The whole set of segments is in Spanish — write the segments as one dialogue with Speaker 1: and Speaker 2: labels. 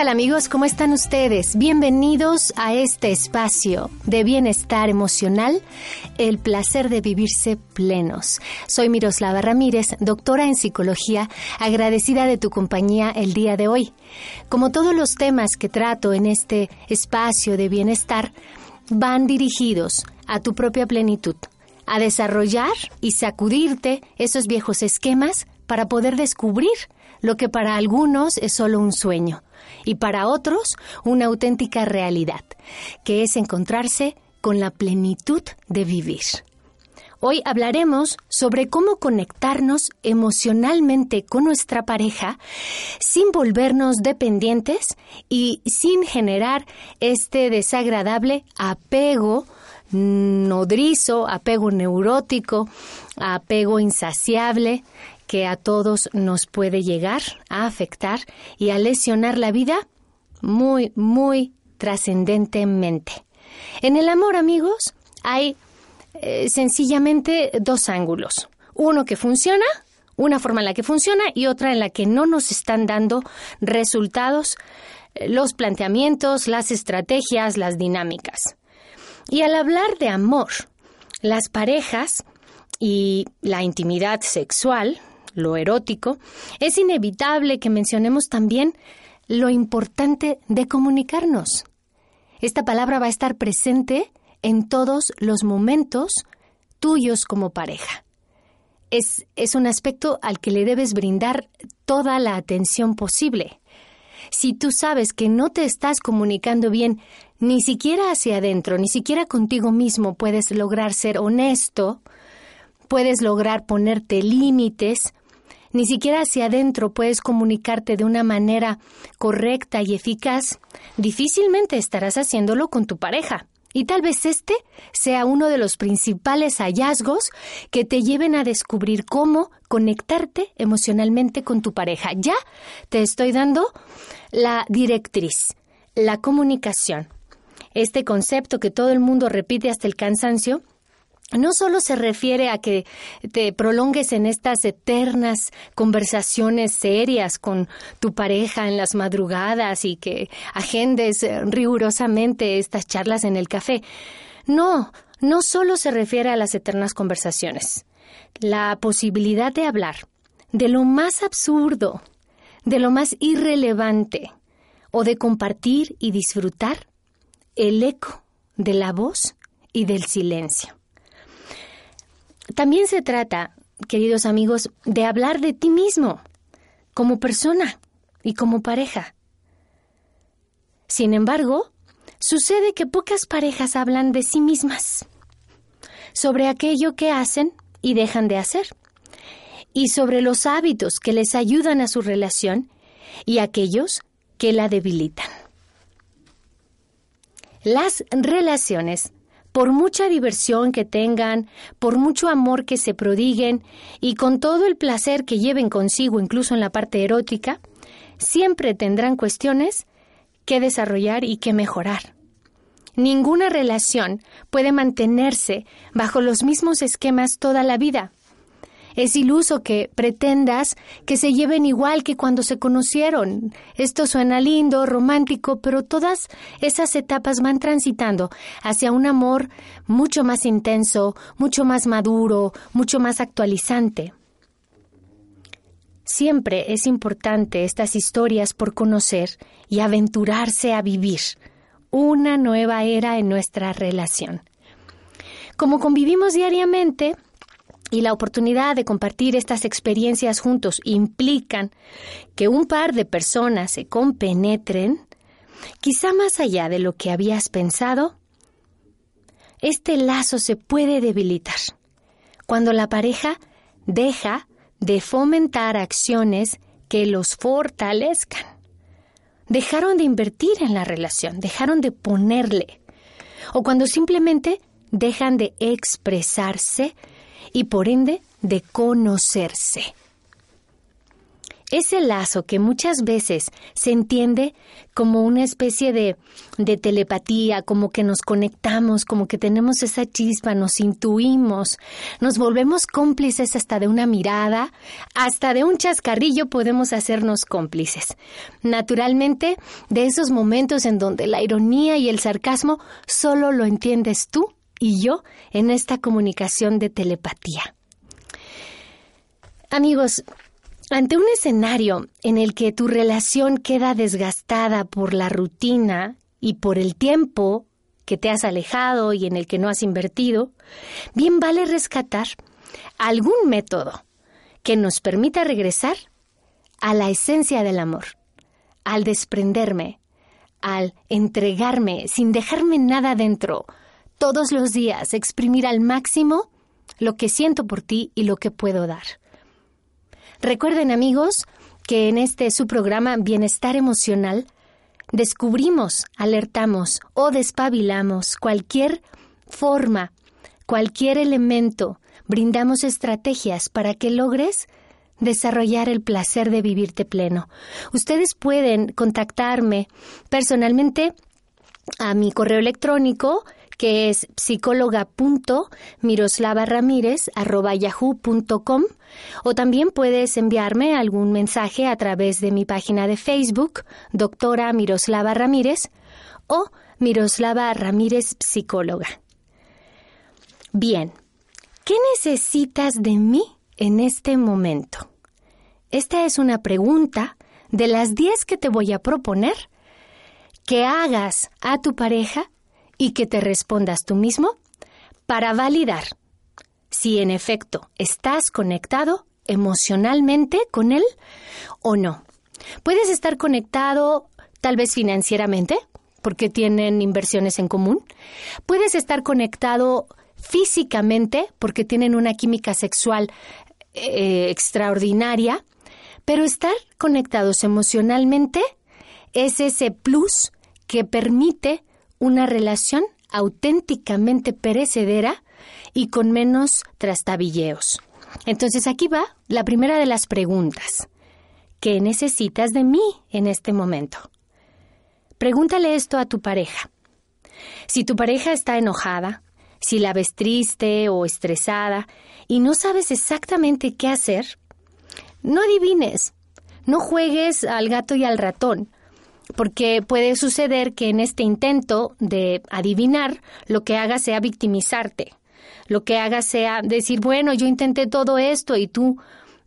Speaker 1: Tal amigos? ¿Cómo están ustedes? Bienvenidos a este espacio de bienestar emocional, el placer de vivirse plenos. Soy Miroslava Ramírez, doctora en psicología, agradecida de tu compañía el día de hoy. Como todos los temas que trato en este espacio de bienestar, van dirigidos a tu propia plenitud, a desarrollar y sacudirte esos viejos esquemas para poder descubrir lo que para algunos es solo un sueño y para otros una auténtica realidad, que es encontrarse con la plenitud de vivir. Hoy hablaremos sobre cómo conectarnos emocionalmente con nuestra pareja sin volvernos dependientes y sin generar este desagradable apego nodrizo, apego neurótico, apego insaciable que a todos nos puede llegar a afectar y a lesionar la vida muy, muy trascendentemente. En el amor, amigos, hay eh, sencillamente dos ángulos. Uno que funciona, una forma en la que funciona y otra en la que no nos están dando resultados eh, los planteamientos, las estrategias, las dinámicas. Y al hablar de amor, las parejas y la intimidad sexual, lo erótico, es inevitable que mencionemos también lo importante de comunicarnos. Esta palabra va a estar presente en todos los momentos tuyos como pareja. Es, es, un aspecto al que le debes brindar toda la atención posible. Si tú sabes que no te estás comunicando bien, ni siquiera hacia adentro, ni siquiera contigo mismo puedes lograr ser honesto, puedes lograr ponerte límites, ni siquiera hacia adentro puedes comunicarte de una manera correcta y eficaz, difícilmente estarás haciéndolo con tu pareja. Y tal vez este sea uno de los principales hallazgos que te lleven a descubrir cómo conectarte emocionalmente con tu pareja. Ya te estoy dando la directriz, la comunicación. Este concepto que todo el mundo repite hasta el cansancio no solo se refiere a que te prolongues en estas eternas conversaciones serias con tu pareja en las madrugadas y que agendes eh, rigurosamente estas charlas en el café. No, no solo se refiere a las eternas conversaciones. La posibilidad de hablar de lo más absurdo, de lo más irrelevante, o de compartir y disfrutar el eco de la voz y del silencio. También se trata, queridos amigos, de hablar de ti mismo, como persona y como pareja. Sin embargo, sucede que pocas parejas hablan de sí mismas, sobre aquello que hacen y dejan de hacer, y sobre los hábitos que les ayudan a su relación y aquellos que la debilitan. Las relaciones por mucha diversión que tengan, por mucho amor que se prodiguen y con todo el placer que lleven consigo, incluso en la parte erótica, siempre tendrán cuestiones que desarrollar y que mejorar. Ninguna relación puede mantenerse bajo los mismos esquemas toda la vida. Es iluso que pretendas que se lleven igual que cuando se conocieron. Esto suena lindo, romántico, pero todas esas etapas van transitando hacia un amor mucho más intenso, mucho más maduro, mucho más actualizante. Siempre es importante estas historias por conocer y aventurarse a vivir una nueva era en nuestra relación. Como convivimos diariamente, y la oportunidad de compartir estas experiencias juntos implican que un par de personas se compenetren, quizá más allá de lo que habías pensado, este lazo se puede debilitar cuando la pareja deja de fomentar acciones que los fortalezcan. Dejaron de invertir en la relación, dejaron de ponerle, o cuando simplemente dejan de expresarse y por ende de conocerse. Ese lazo que muchas veces se entiende como una especie de, de, telepatía, como que nos conectamos, como que tenemos esa chispa, nos intuimos, nos volvemos cómplices hasta de una mirada, hasta de un chascarrillo podemos hacernos cómplices. Naturalmente, de esos momentos en donde la ironía y el sarcasmo solo lo entiendes tú y yo en esta comunicación de telepatía. Amigos, ante un escenario en el que tu relación queda desgastada por la rutina y por el tiempo que te has alejado y en el que no has invertido, bien vale rescatar algún método que nos permita regresar a la esencia del amor, al desprenderme, al entregarme sin dejarme nada dentro, todos los días exprimir al máximo lo que siento por ti y lo que puedo dar. Recuerden amigos que en este su programa Bienestar Emocional descubrimos, alertamos o despabilamos cualquier forma, cualquier elemento, brindamos estrategias para que logres desarrollar el placer de vivirte pleno. Ustedes pueden contactarme personalmente a mi correo electrónico que es psicóloga.miroslavaramírez.yahoo.com o también puedes enviarme algún mensaje a través de mi página de Facebook, doctora Miroslava Ramírez, o Miroslava Ramírez Psicóloga. Bien, ¿qué necesitas de mí en este momento? Esta es una pregunta de las 10 que te voy a proponer que hagas a tu pareja y que te respondas tú mismo para validar si en efecto estás conectado emocionalmente con él o no. Puedes estar conectado tal vez financieramente, porque tienen inversiones en común. Puedes estar conectado físicamente, porque tienen una química sexual eh, extraordinaria, pero estar conectados emocionalmente es ese plus que permite una relación auténticamente perecedera y con menos trastabilleos. Entonces aquí va la primera de las preguntas. ¿Qué necesitas de mí en este momento? Pregúntale esto a tu pareja. Si tu pareja está enojada, si la ves triste o estresada y no sabes exactamente qué hacer, no adivines, no juegues al gato y al ratón, porque puede suceder que en este intento de adivinar lo que haga sea victimizarte, lo que haga sea decir, bueno, yo intenté todo esto y tú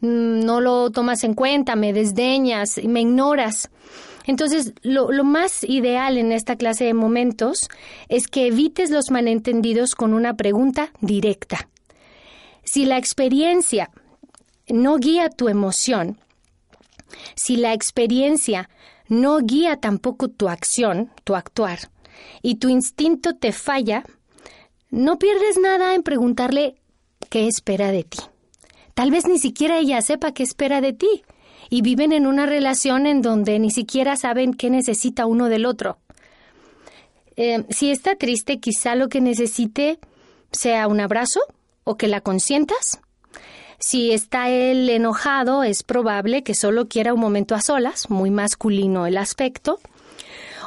Speaker 1: mm, no lo tomas en cuenta, me desdeñas, me ignoras. Entonces, lo, lo, más ideal en esta clase de momentos es que evites los malentendidos con una pregunta directa. Si la experiencia no guía tu emoción, si la experiencia no guía tampoco tu acción, tu actuar, y tu instinto te falla, no pierdes nada en preguntarle qué espera de ti. Tal vez ni siquiera ella sepa qué espera de ti, y viven en una relación en donde ni siquiera saben qué necesita uno del otro. Eh, si está triste, quizá lo que necesite sea un abrazo o que la consientas si está él enojado, es probable que solo quiera un momento a solas, muy masculino el aspecto.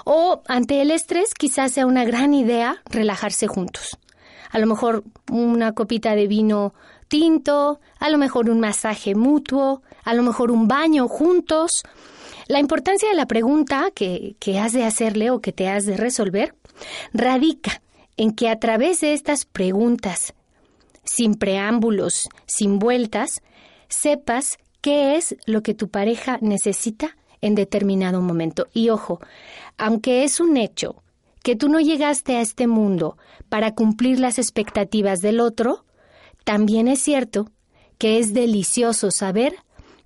Speaker 1: O ante el estrés, quizás sea una gran idea relajarse juntos. A lo mejor una copita de vino tinto, a lo mejor un masaje mutuo, a lo mejor un baño juntos. La importancia de la pregunta que, que has de hacerle o que te has de resolver radica en que a través de estas preguntas sin preámbulos, sin vueltas, sepas qué es lo que tu pareja necesita en determinado momento. Y ojo, aunque es un hecho que tú no llegaste a este mundo para cumplir las expectativas del otro, también es cierto que es delicioso saber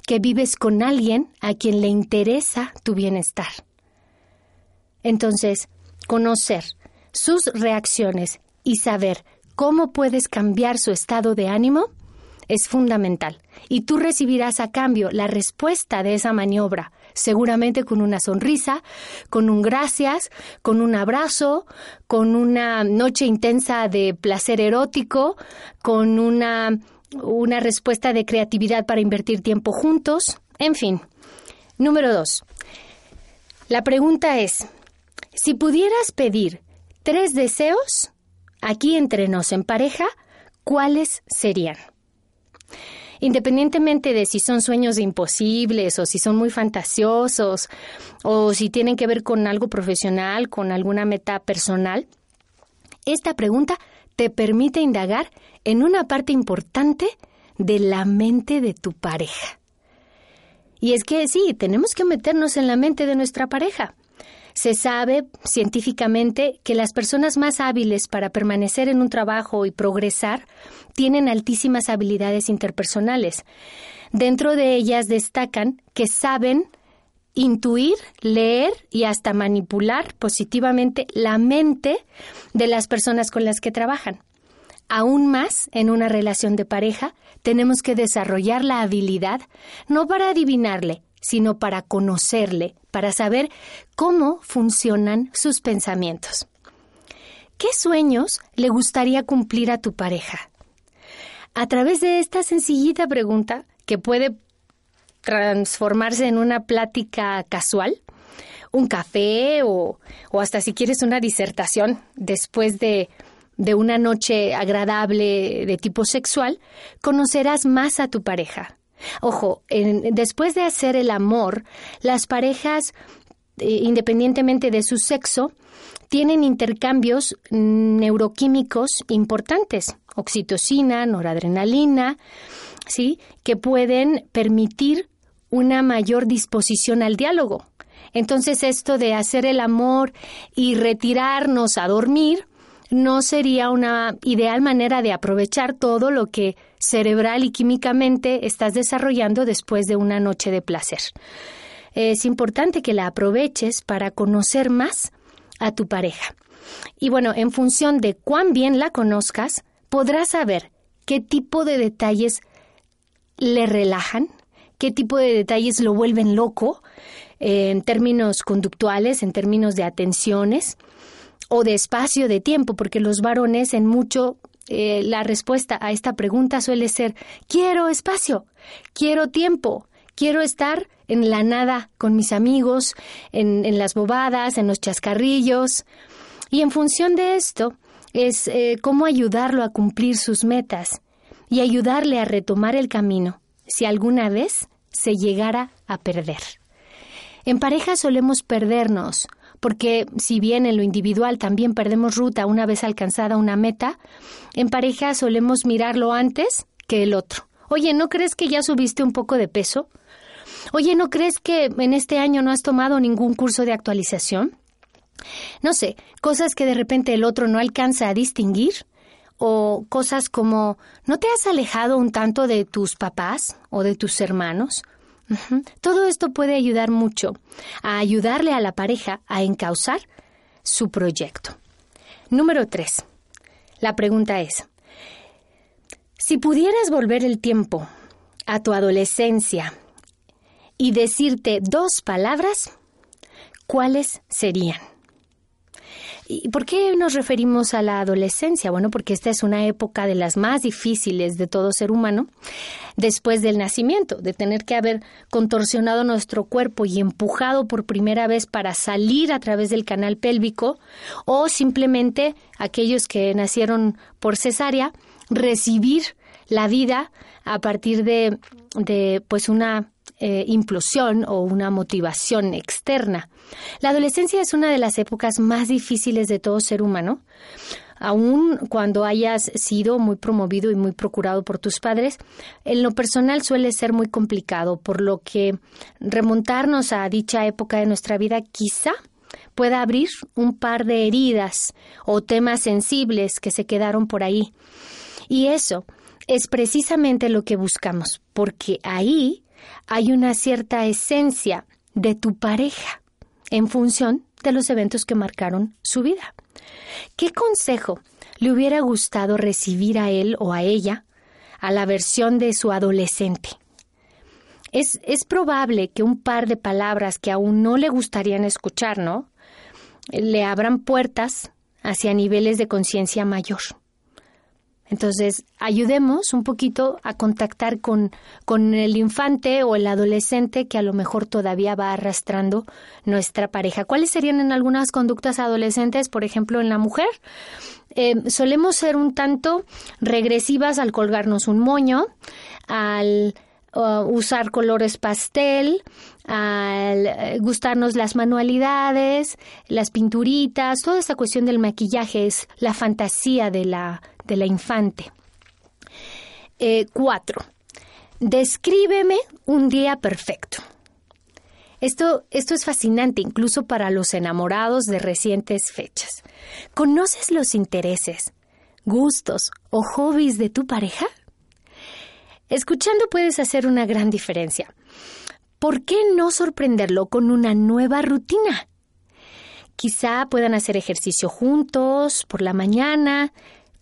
Speaker 1: que vives con alguien a quien le interesa tu bienestar. Entonces, conocer sus reacciones y saber cómo puedes cambiar su estado de ánimo es fundamental y tú recibirás a cambio la respuesta de esa maniobra seguramente con una sonrisa, con un gracias, con un abrazo, con una noche intensa de placer erótico, con una, una respuesta de creatividad para invertir tiempo juntos, en fin. Número dos. La pregunta es, si pudieras pedir tres deseos, aquí entre nos en pareja, ¿cuáles serían? Independientemente de si son sueños imposibles o si son muy fantasiosos o si tienen que ver con algo profesional, con alguna meta personal, esta pregunta te permite indagar en una parte importante de la mente de tu pareja. Y es que sí, tenemos que meternos en la mente de nuestra pareja. Se sabe científicamente que las personas más hábiles para permanecer en un trabajo y progresar tienen altísimas habilidades interpersonales. Dentro de ellas destacan que saben intuir, leer y hasta manipular positivamente la mente de las personas con las que trabajan. Aún más, en una relación de pareja, tenemos que desarrollar la habilidad no para adivinarle, sino para conocerle, para saber cómo funcionan sus pensamientos. ¿Qué sueños le gustaría cumplir a tu pareja? A través de esta sencillita pregunta, que puede transformarse en una plática casual, un café o, hasta si quieres una disertación después de, de una noche agradable de tipo sexual, conocerás más a tu pareja, Ojo, después de hacer el amor, las parejas, eh, independientemente de su sexo, tienen intercambios neuroquímicos importantes, oxitocina, noradrenalina, ¿sí? que pueden permitir una mayor disposición al diálogo. Entonces esto de hacer el amor y retirarnos a dormir no sería una ideal manera de aprovechar todo lo que cerebral y químicamente estás desarrollando después de una noche de placer. Es importante que la aproveches para conocer más a tu pareja. Y bueno, en función de cuán bien la conozcas, podrás saber qué tipo de detalles le relajan, qué tipo de detalles lo vuelven loco, en términos conductuales, en términos de atenciones, o de espacio de tiempo, porque los varones en mucho eh, la respuesta a esta pregunta suele ser quiero espacio, quiero tiempo, quiero estar en la nada con mis amigos, en, las bobadas, en los chascarrillos. Y en función de esto es eh, cómo ayudarlo a cumplir sus metas y ayudarle a retomar el camino si alguna vez se llegara a perder. En pareja solemos perdernos porque si bien en lo individual también perdemos ruta una vez alcanzada una meta, en pareja solemos mirarlo antes que el otro. Oye, ¿no crees que ya subiste un poco de peso? Oye, ¿no crees que en este año no has tomado ningún curso de actualización? No sé, cosas que de repente el otro no alcanza a distinguir o cosas como ¿no te has alejado un tanto de tus papás o de tus hermanos? Todo esto puede ayudar mucho a ayudarle a la pareja a encauzar su proyecto. Número 3. La pregunta es, si pudieras volver el tiempo a tu adolescencia y decirte dos palabras, ¿cuáles serían? ¿Y por qué nos referimos a la adolescencia? Bueno, porque esta es una época de las más difíciles de todo ser humano después del nacimiento, de tener que haber contorsionado nuestro cuerpo y empujado por primera vez para salir a través del canal pélvico o simplemente aquellos que nacieron por cesárea recibir la vida a partir de, de pues una eh, implosión o una motivación externa. La adolescencia es una de las épocas más difíciles de todo ser humano. Aun cuando hayas sido muy promovido y muy procurado por tus padres, en lo personal suele ser muy complicado, por lo que remontarnos a dicha época de nuestra vida quizá pueda abrir un par de heridas o temas sensibles que se quedaron por ahí. Y eso es precisamente lo que buscamos, porque ahí hay una cierta esencia de tu pareja en función de los eventos que marcaron su vida. ¿Qué consejo le hubiera gustado recibir a él o a ella a la versión de su adolescente? es, es probable que un par de palabras que aún no le gustarían escuchar, ¿no? Le abran puertas hacia niveles de conciencia mayor. Entonces, ayudemos un poquito a contactar con, con el infante o el adolescente que a lo mejor todavía va arrastrando nuestra pareja. ¿Cuáles serían en algunas conductas adolescentes, por ejemplo, en la mujer? Eh, solemos ser un tanto regresivas al colgarnos un moño, al uh, usar colores pastel, al eh, gustarnos las manualidades, las pinturitas, toda esta cuestión del maquillaje es la fantasía de la, de la infante. Eh, cuatro, descríbeme un día perfecto. Esto, esto es fascinante incluso para los enamorados de recientes fechas. ¿Conoces los intereses, gustos o hobbies de tu pareja? Escuchando puedes hacer una gran diferencia. ¿Por qué no sorprenderlo con una nueva rutina? Quizá puedan hacer ejercicio juntos por la mañana,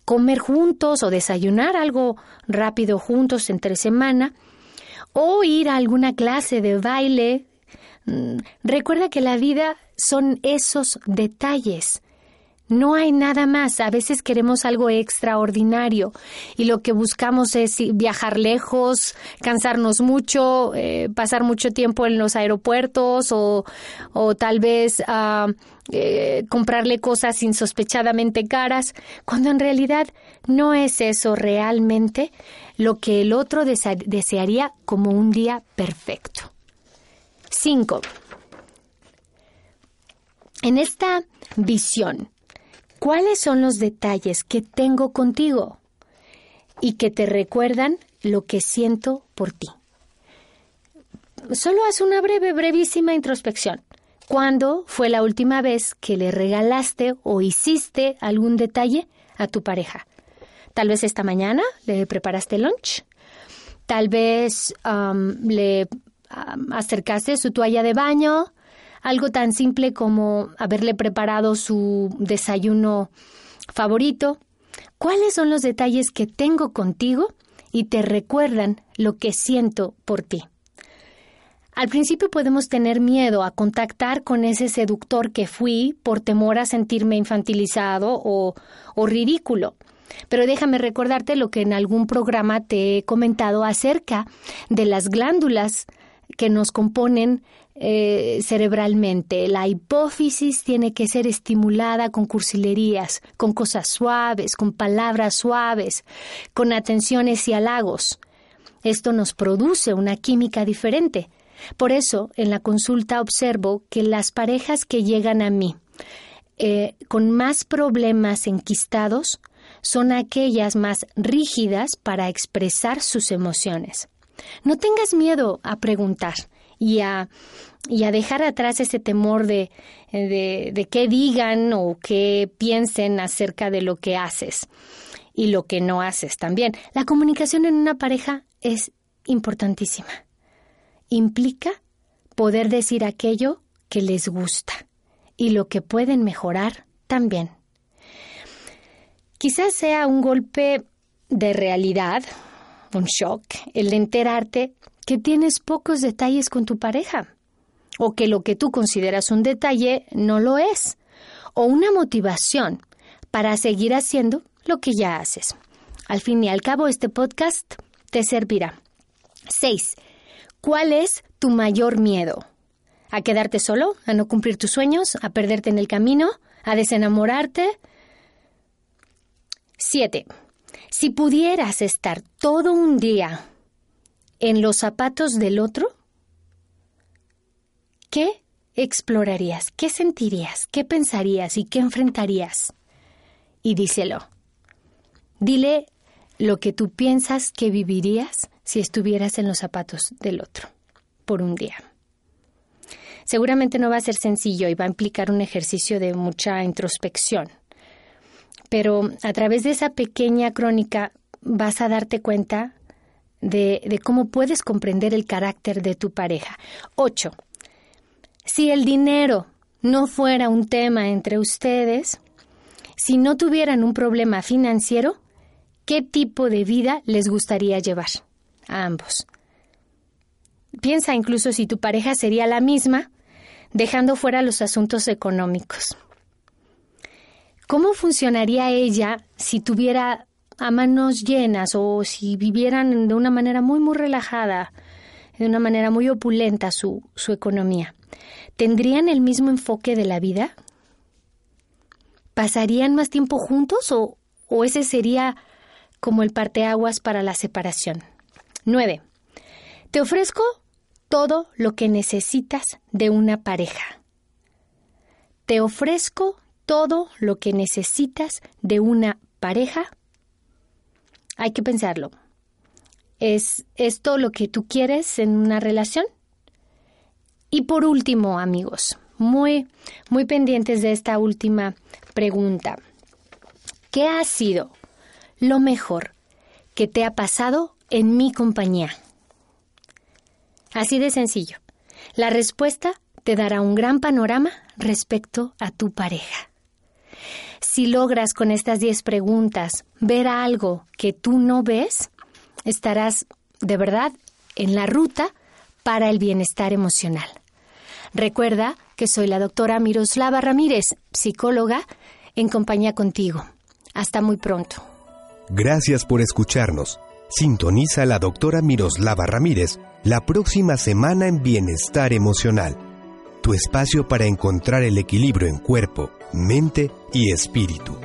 Speaker 1: comer juntos o desayunar algo rápido juntos entre semana, o ir a alguna clase de baile. Mm, recuerda que la vida son esos detalles. No hay nada más. A veces queremos algo extraordinario y lo que buscamos es viajar lejos, cansarnos mucho, eh, pasar mucho tiempo en los aeropuertos o, o tal vez uh, eh, comprarle cosas insospechadamente caras, cuando en realidad no es eso realmente lo que el otro desearía como un día perfecto. 5. En esta visión, ¿cuáles son los detalles que tengo contigo y que te recuerdan lo que siento por ti? Solo haz una breve, brevísima introspección. ¿Cuándo fue la última vez que le regalaste o hiciste algún detalle a tu pareja? Tal vez esta mañana le preparaste lunch. Tal vez le acercaste su toalla de baño. Algo tan simple como haberle preparado su desayuno favorito. ¿Cuáles son los detalles que tengo contigo y te recuerdan lo que siento por ti? Al principio podemos tener miedo a contactar con ese seductor que fui por temor a sentirme infantilizado o, ridículo. Pero déjame recordarte lo que en algún programa te he comentado acerca de las glándulas que nos componen eh, cerebralmente. La hipófisis tiene que ser estimulada con cursilerías, con cosas suaves, con palabras suaves, con atenciones y halagos. Esto nos produce una química diferente. Por eso, en la consulta observo que las parejas que llegan a mí eh, con más problemas enquistados son aquellas más rígidas para expresar sus emociones. No tengas miedo a preguntar y a, y a dejar atrás ese temor de, de, de qué digan o qué piensen acerca de lo que haces y lo que no haces también. La comunicación en una pareja es importantísima implica poder decir aquello que les gusta y lo que pueden mejorar también. Quizás sea un golpe de realidad, un shock, el enterarte que tienes pocos detalles con tu pareja, o que lo que tú consideras un detalle no lo es, o una motivación para seguir haciendo lo que ya haces. Al fin y al cabo, este podcast te servirá. 6. ¿Cuál es tu mayor miedo? ¿A quedarte solo? ¿A no cumplir tus sueños? ¿A perderte en el camino? ¿A desenamorarte? 7. Si pudieras estar todo un día en los zapatos del otro, ¿qué explorarías? ¿Qué sentirías? ¿Qué pensarías y qué enfrentarías? Y díselo. Dile lo que tú piensas que vivirías si estuvieras en los zapatos del otro por un día. Seguramente no va a ser sencillo y va a implicar un ejercicio de mucha introspección, pero a través de esa pequeña crónica vas a darte cuenta de, cómo puedes comprender el carácter de tu pareja. 8. Si el dinero no fuera un tema entre ustedes, si no tuvieran un problema financiero, ¿qué tipo de vida les gustaría llevar? a ambos. piensa incluso si tu pareja sería la misma, dejando fuera los asuntos económicos. ¿Cómo funcionaría ella si tuviera a manos llenas o si vivieran de una manera muy, muy relajada, de una manera muy opulenta su, su economía? ¿Tendrían el mismo enfoque de la vida? ¿Pasarían más tiempo juntos o, o ese sería como el parteaguas para la separación? 9. Te ofrezco todo lo que necesitas de una pareja. Te ofrezco todo lo que necesitas de una pareja. Hay que pensarlo. ¿Es esto lo que tú quieres en una relación? Y por último, amigos, muy, muy pendientes de esta última pregunta. ¿Qué ha sido lo mejor que te ha pasado en mi compañía? Así de sencillo. La respuesta te dará un gran panorama respecto a tu pareja. Si logras con estas 10 preguntas ver algo que tú no ves, estarás de verdad en la ruta para el bienestar emocional. Recuerda que soy la doctora Miroslava Ramírez, psicóloga, en compañía contigo. Hasta muy pronto.
Speaker 2: Gracias por escucharnos. Sintoniza a la doctora Miroslava Ramírez la próxima semana en Bienestar Emocional, tu espacio para encontrar el equilibrio en cuerpo, mente y espíritu.